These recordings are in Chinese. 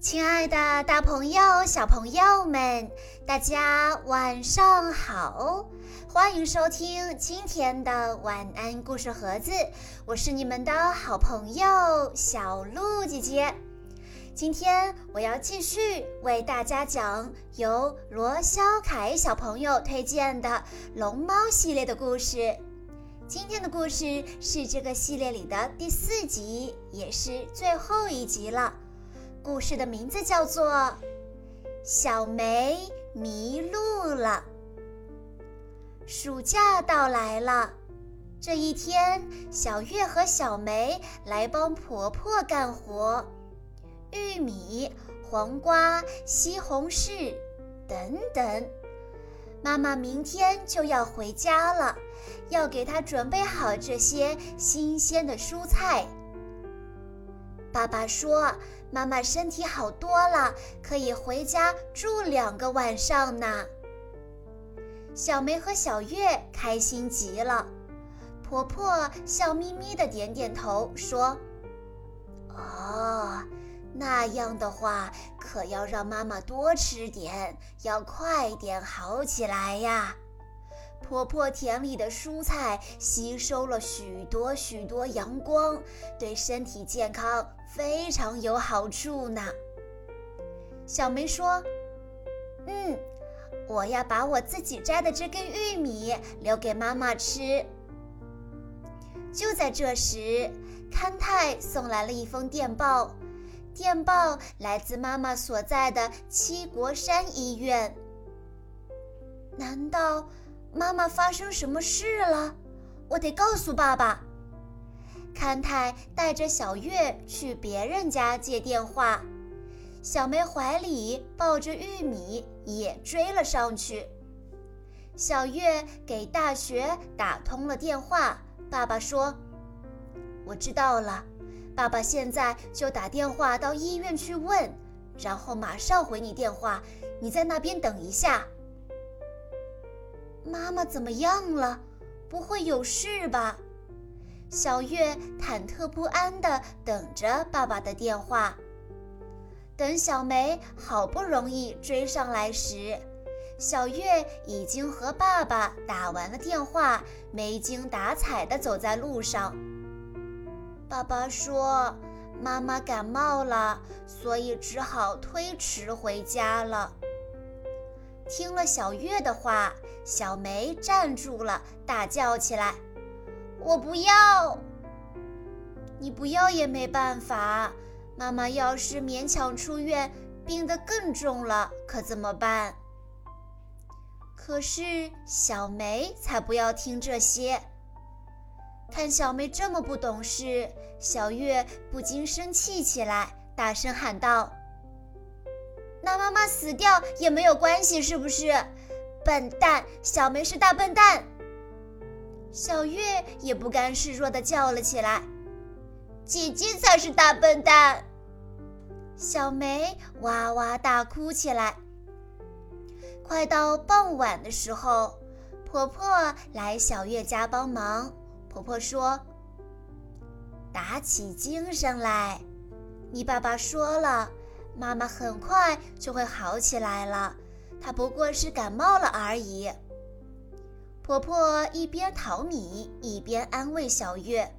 亲爱的，大朋友、小朋友们，大家晚上好！欢迎收听今天的晚安故事盒子，我是你们的好朋友小鹿姐姐。今天我要继续为大家讲由罗肖凯小朋友推荐的龙猫系列的故事。今天的故事是这个系列里的第四集，也是最后一集了。故事的名字叫做《小梅迷路了》。暑假到来了，这一天，小月和小梅来帮婆婆干活，玉米、黄瓜、西红柿等等。妈妈明天就要回家了，要给她准备好这些新鲜的蔬菜。爸爸说：“妈妈身体好多了，可以回家住两个晚上呢。”小梅和小月开心极了，婆婆笑眯眯的点点头说：“哦，那样的话可要让妈妈多吃点，要快点好起来呀。”婆婆田里的蔬菜吸收了许多许多阳光，对身体健康非常有好处呢。小梅说：“嗯。”我要把我自己摘的这根玉米留给妈妈吃。就在这时，康泰送来了一封电报，电报来自妈妈所在的七国山医院。难道妈妈发生什么事了？我得告诉爸爸。康太带着小月去别人家接电话。小梅怀里抱着玉米，也追了上去。小月给大学打通了电话，爸爸说：“我知道了，爸爸现在就打电话到医院去问，然后马上回你电话。你在那边等一下。”妈妈怎么样了？不会有事吧？小月忐忑不安地等着爸爸的电话。等小梅好不容易追上来时，小月已经和爸爸打完了电话，没精打采地走在路上。爸爸说：“妈妈感冒了，所以只好推迟回家了。”听了小月的话，小梅站住了，大叫起来：“我不要！你不要也没办法。”妈妈要是勉强出院，病得更重了，可怎么办？可是小梅才不要听这些。看小梅这么不懂事，小月不禁生气起来，大声喊道：“那妈妈死掉也没有关系，是不是？笨蛋，小梅是大笨蛋！”小月也不甘示弱地叫了起来：“姐姐才是大笨蛋！”小梅哇哇大哭起来。快到傍晚的时候，婆婆来小月家帮忙。婆婆说：“打起精神来，你爸爸说了，妈妈很快就会好起来了，她不过是感冒了而已。”婆婆一边淘米一边安慰小月：“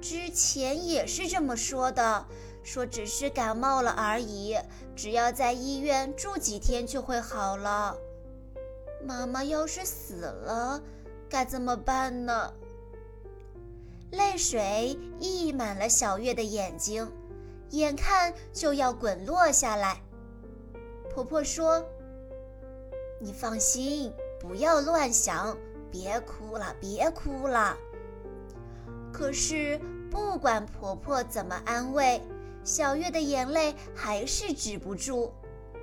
之前也是这么说的。”说只是感冒了而已，只要在医院住几天就会好了。妈妈要是死了，该怎么办呢？泪水溢满了小月的眼睛，眼看就要滚落下来。婆婆说：“你放心，不要乱想，别哭了，别哭了。”可是不管婆婆怎么安慰，小月的眼泪还是止不住，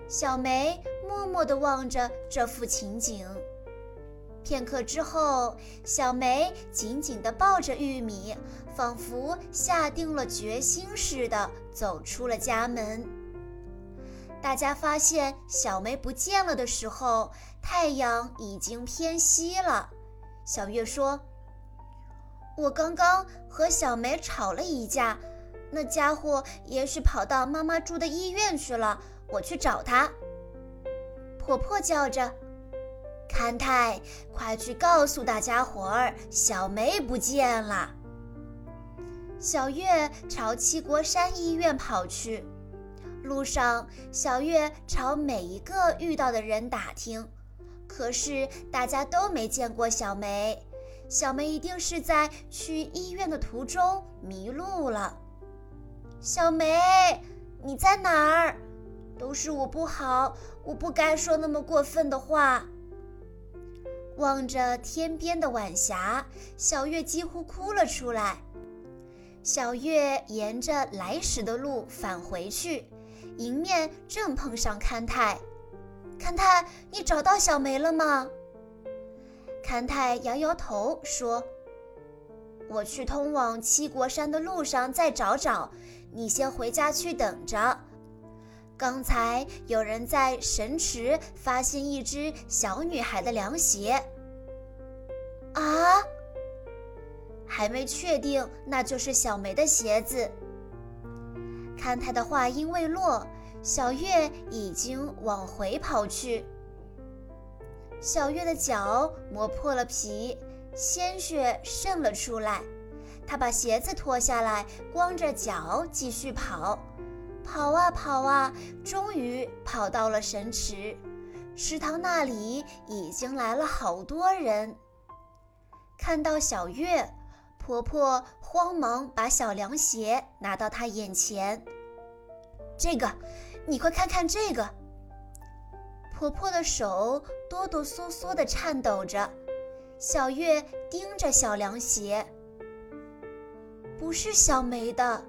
小梅默默地望着这幅情景。片刻之后，小梅紧紧地抱着玉米，仿佛下定了决心似的走出了家门。大家发现小梅不见了的时候，太阳已经偏西了。小月说：“我刚刚和小梅吵了一架。”那家伙也许跑到妈妈住的医院去了，我去找他。婆婆叫着：“勘太，快去告诉大家伙儿，小梅不见了。”小月朝七国山医院跑去。路上，小月朝每一个遇到的人打听，可是大家都没见过小梅。小梅一定是在去医院的途中迷路了。小梅，你在哪儿？都是我不好，我不该说那么过分的话。望着天边的晚霞，小月几乎哭了出来。小月沿着来时的路返回去，迎面正碰上勘太。勘太，你找到小梅了吗？勘太摇摇头说：“我去通往七国山的路上再找找，你先回家去等着。刚才有人在神池发现一只小女孩的凉鞋。啊，还没确定那就是小梅的鞋子。”看他的话音未落，小月已经往回跑去。小月的脚磨破了皮，鲜血渗了出来。她把鞋子脱下来，光着脚继续跑，跑啊跑啊，终于跑到了神池。池塘那里已经来了好多人。看到小月，婆婆慌忙把小凉鞋拿到她眼前。这个，你快看看这个。婆婆的手哆哆嗦嗦地颤抖着，小月盯着小凉鞋，不是小梅的。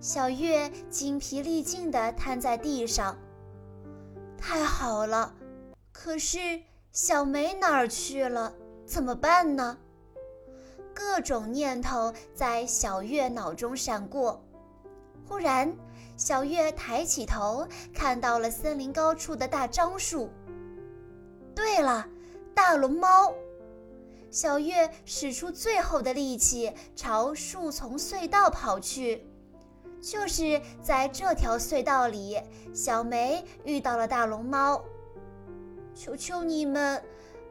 小月精疲力尽地瘫在地上。太好了，可是小梅哪儿去了？怎么办呢？各种念头在小月脑中闪过，忽然。小月抬起头，看到了森林高处的大樟树。对了，大龙猫！小月使出最后的力气，朝树丛隧道跑去。就是在这条隧道里，小梅遇到了大龙猫。求求你们，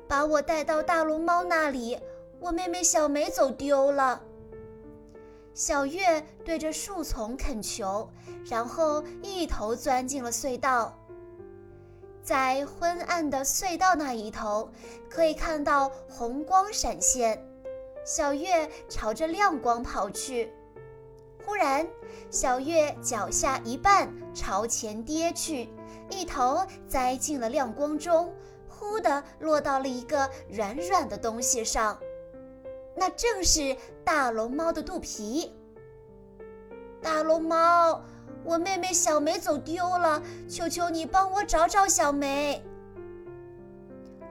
把我带到大龙猫那里！我妹妹小梅走丢了。小月对着树丛恳求，然后一头钻进了隧道。在昏暗的隧道那一头，可以看到红光闪现。小月朝着亮光跑去。忽然，小月脚下一绊，朝前跌去，一头栽进了亮光中，忽地落到了一个软软的东西上。那正是大龙猫的肚皮。大龙猫，我妹妹小梅走丢了，求求你帮我找找小梅。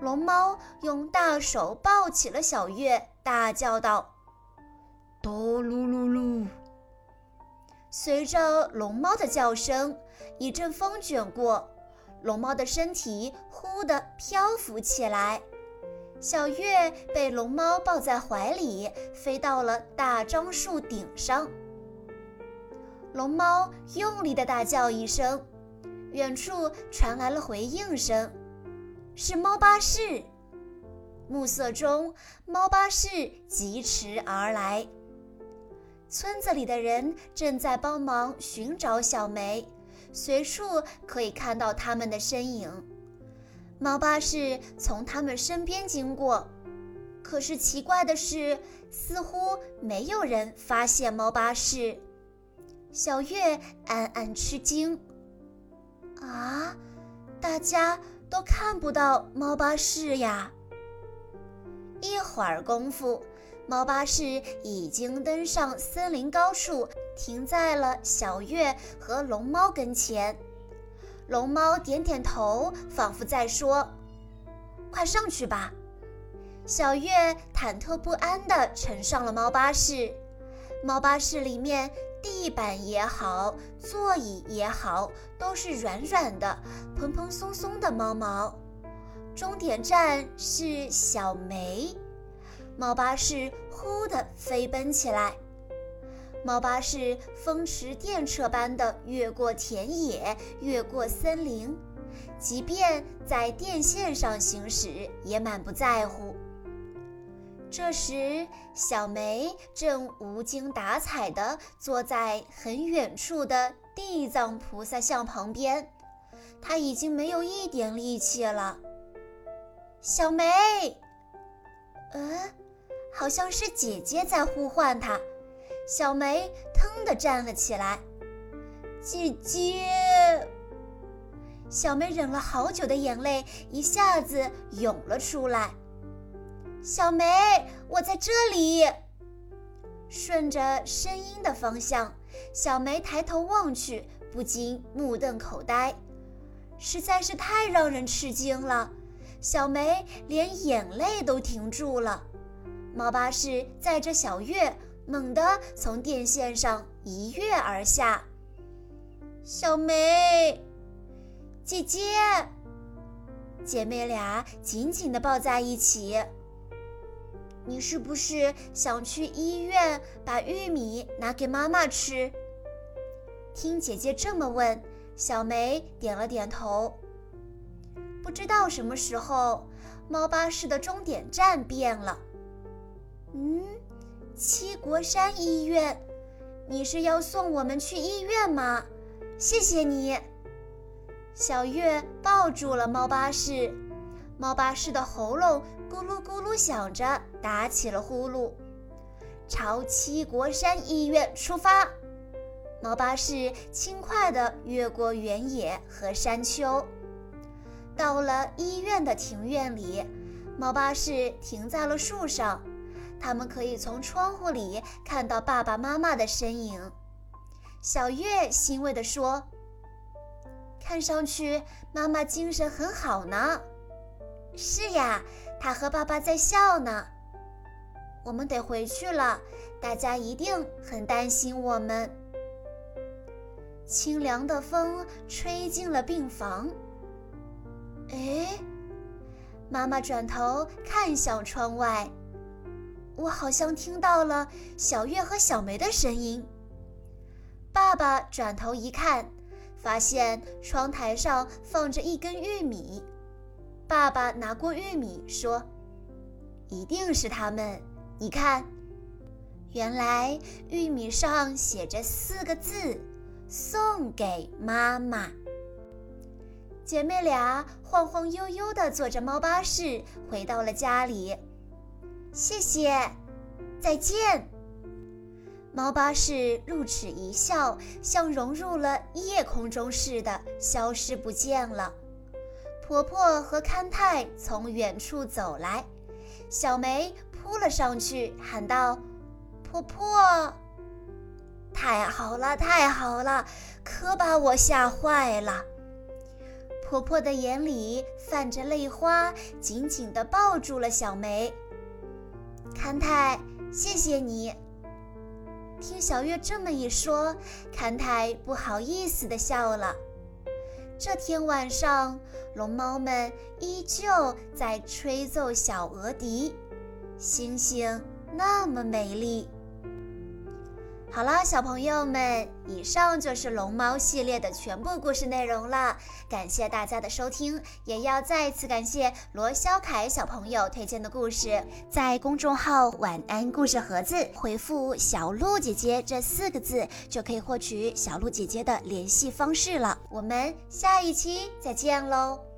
龙猫用大手抱起了小月，大叫道：“哆噜噜噜！”随着龙猫的叫声，一阵风卷过，龙猫的身体忽地漂浮起来。小月被龙猫抱在怀里，飞到了大樟树顶上。龙猫用力地大叫一声，远处传来了回应声，是猫巴士。暮色中，猫巴士疾驰而来。村子里的人正在帮忙寻找小梅，随处可以看到他们的身影。猫巴士从他们身边经过，可是奇怪的是，似乎没有人发现猫巴士。小月暗暗吃惊：“啊，大家都看不到猫巴士呀！”一会儿功夫，猫巴士已经登上森林高处，停在了小月和龙猫跟前。龙猫点点头，仿佛在说：“快上去吧。”小月忐忑不安地乘上了猫巴士。猫巴士里面，地板也好，座椅也好，都是软软的、蓬蓬松松的猫毛。终点站是小梅。猫巴士呼地飞奔起来。猫巴士风驰电掣般的越过田野，越过森林，即便在电线上行驶，也满不在乎。这时，小梅正无精打采地坐在很远处的地藏菩萨像旁边，她已经没有一点力气了。小梅，嗯，好像是姐姐在呼唤她。小梅腾地站了起来，姐姐。小梅忍了好久的眼泪一下子涌了出来。小梅，我在这里。顺着声音的方向，小梅抬头望去，不禁目瞪口呆，实在是太让人吃惊了。小梅连眼泪都停住了。猫巴士载着小月。猛地从电线上一跃而下，小梅，姐姐，姐妹俩紧紧地抱在一起。你是不是想去医院把玉米拿给妈妈吃？听姐姐这么问，小梅点了点头。不知道什么时候，猫巴士的终点站变了。嗯。七国山医院，你是要送我们去医院吗？谢谢你。小月抱住了猫巴士，猫巴士的喉咙咕噜咕噜响着，打起了呼噜，朝七国山医院出发。猫巴士轻快地越过原野和山丘，到了医院的庭院里，猫巴士停在了树上。他们可以从窗户里看到爸爸妈妈的身影。小月欣慰地说：“看上去妈妈精神很好呢。”“是呀，她和爸爸在笑呢。”“我们得回去了，大家一定很担心我们。”清凉的风吹进了病房。哎，妈妈转头看向窗外。我好像听到了小月和小梅的声音。爸爸转头一看，发现窗台上放着一根玉米。爸爸拿过玉米，说：“一定是他们。你看，原来玉米上写着四个字：送给妈妈。”姐妹俩晃晃悠悠地坐着猫巴士回到了家里。谢谢，再见。猫巴士露齿一笑，像融入了夜空中似的，消失不见了。婆婆和勘太从远处走来，小梅扑了上去，喊道：“婆婆，太好了，太好了，可把我吓坏了。”婆婆的眼里泛着泪花，紧紧地抱住了小梅。康泰，谢谢你。听小月这么一说，康泰不好意思地笑了。这天晚上，龙猫们依旧在吹奏小鹅笛，星星那么美丽。好啦，小朋友们，以上就是龙猫系列的全部故事内容了。感谢大家的收听，也要再次感谢罗肖凯小朋友推荐的故事。在公众号“晚安故事盒子”回复“小鹿姐姐”这四个字，就可以获取小鹿姐姐的联系方式了。我们下一期再见喽！